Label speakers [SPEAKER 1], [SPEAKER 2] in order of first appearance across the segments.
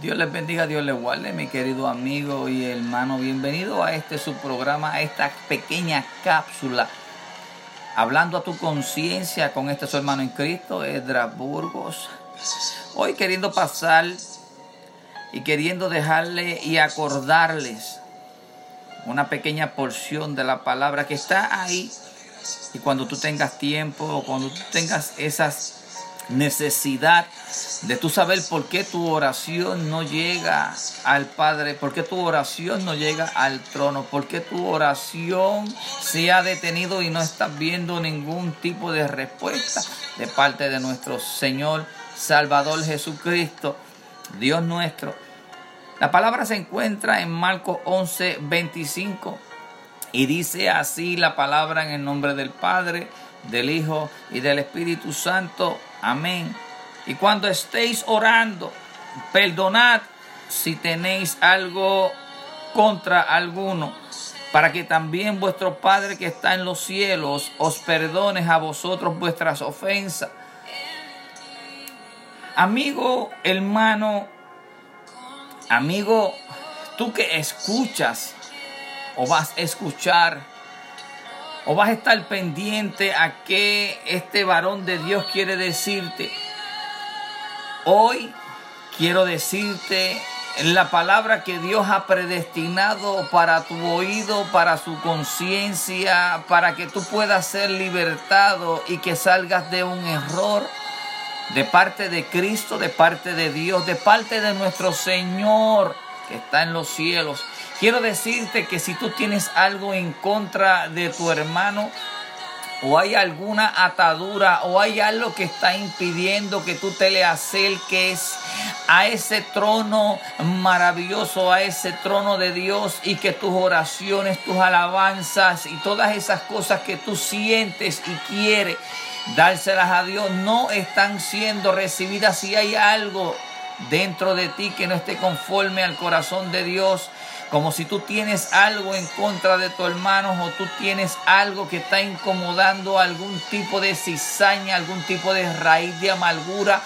[SPEAKER 1] Dios les bendiga, Dios les guarde, mi querido amigo y hermano. Bienvenido a este su programa, a esta pequeña cápsula. Hablando a tu conciencia con este su hermano en Cristo, Edra Burgos. Hoy queriendo pasar y queriendo dejarle y acordarles una pequeña porción de la palabra que está ahí. Y cuando tú tengas tiempo o cuando tú tengas esas necesidad de tú saber por qué tu oración no llega al Padre, por qué tu oración no llega al trono, por qué tu oración se ha detenido y no estás viendo ningún tipo de respuesta de parte de nuestro Señor Salvador Jesucristo, Dios nuestro. La palabra se encuentra en Marcos 11, 25 y dice así la palabra en el nombre del Padre, del Hijo y del Espíritu Santo. Amén. Y cuando estéis orando, perdonad si tenéis algo contra alguno, para que también vuestro Padre que está en los cielos os perdone a vosotros vuestras ofensas. Amigo, hermano, amigo, tú que escuchas o vas a escuchar o vas a estar pendiente a qué este varón de Dios quiere decirte. Hoy quiero decirte la palabra que Dios ha predestinado para tu oído, para su conciencia, para que tú puedas ser libertado y que salgas de un error de parte de Cristo, de parte de Dios, de parte de nuestro Señor que está en los cielos. Quiero decirte que si tú tienes algo en contra de tu hermano, o hay alguna atadura, o hay algo que está impidiendo que tú te le acerques a ese trono maravilloso, a ese trono de Dios, y que tus oraciones, tus alabanzas y todas esas cosas que tú sientes y quieres dárselas a Dios no están siendo recibidas. Si hay algo dentro de ti que no esté conforme al corazón de Dios, como si tú tienes algo en contra de tu hermano o tú tienes algo que está incomodando algún tipo de cizaña, algún tipo de raíz de amargura.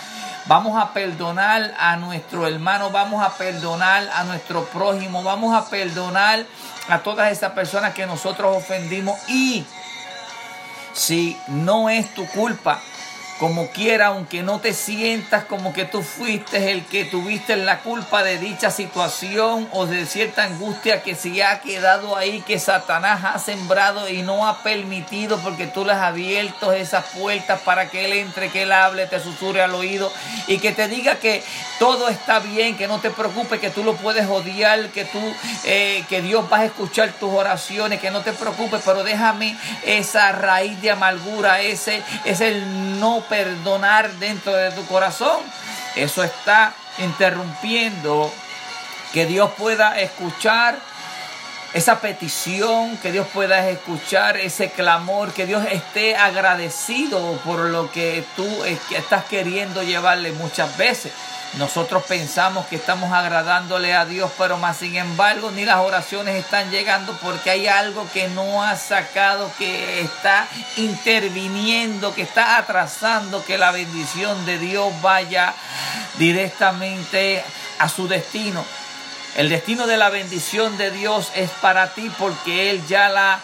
[SPEAKER 1] Vamos a perdonar a nuestro hermano, vamos a perdonar a nuestro prójimo, vamos a perdonar a todas esas personas que nosotros ofendimos y si no es tu culpa, como quiera, aunque no te sientas como que tú fuiste el que tuviste la culpa de dicha situación o de cierta angustia que se ha quedado ahí, que Satanás ha sembrado y no ha permitido porque tú le has abierto esas puertas para que Él entre, que Él hable, te susurre al oído y que te diga que todo está bien, que no te preocupes, que tú lo puedes odiar, que tú, eh, que Dios va a escuchar tus oraciones, que no te preocupes, pero déjame esa raíz de amargura, ese es el no perdonar dentro de tu corazón. Eso está interrumpiendo que Dios pueda escuchar esa petición, que Dios pueda escuchar ese clamor, que Dios esté agradecido por lo que tú estás queriendo llevarle muchas veces. Nosotros pensamos que estamos agradándole a Dios, pero más sin embargo ni las oraciones están llegando porque hay algo que no ha sacado, que está interviniendo, que está atrasando que la bendición de Dios vaya directamente a su destino. El destino de la bendición de Dios es para ti porque Él ya la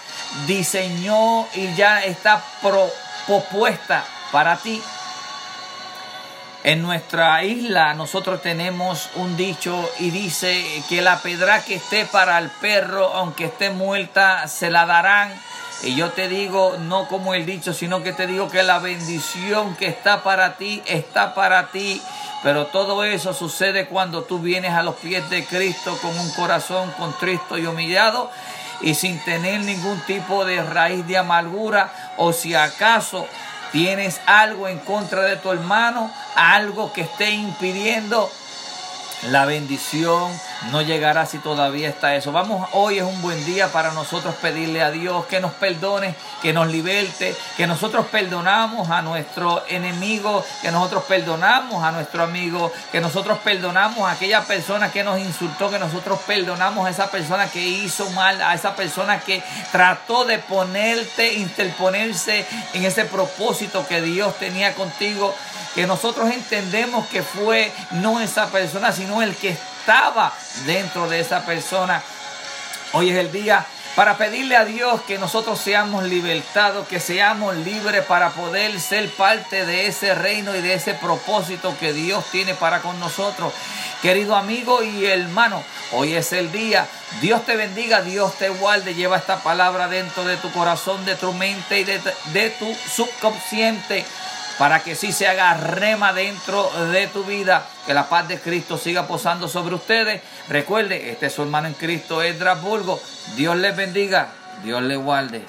[SPEAKER 1] diseñó y ya está propuesta para ti. En nuestra isla nosotros tenemos un dicho y dice que la pedra que esté para el perro, aunque esté muerta, se la darán. Y yo te digo, no como el dicho, sino que te digo que la bendición que está para ti, está para ti. Pero todo eso sucede cuando tú vienes a los pies de Cristo con un corazón contristo y humillado y sin tener ningún tipo de raíz de amargura o si acaso tienes algo en contra de tu hermano, algo que esté impidiendo la bendición no llegará si todavía está eso. Vamos, hoy es un buen día para nosotros pedirle a Dios que nos perdone, que nos liberte, que nosotros perdonamos a nuestro enemigo, que nosotros perdonamos a nuestro amigo, que nosotros perdonamos a aquella persona que nos insultó, que nosotros perdonamos a esa persona que hizo mal, a esa persona que trató de ponerte, interponerse en ese propósito que Dios tenía contigo que nosotros entendemos que fue no esa persona, sino el que estaba dentro de esa persona. Hoy es el día para pedirle a Dios que nosotros seamos libertados, que seamos libres para poder ser parte de ese reino y de ese propósito que Dios tiene para con nosotros. Querido amigo y hermano, hoy es el día. Dios te bendiga, Dios te guarde. Lleva esta palabra dentro de tu corazón, de tu mente y de, de tu subconsciente para que sí se haga rema dentro de tu vida, que la paz de Cristo siga posando sobre ustedes. Recuerde, este es su hermano en Cristo, Estrasburgo. Dios les bendiga, Dios les guarde.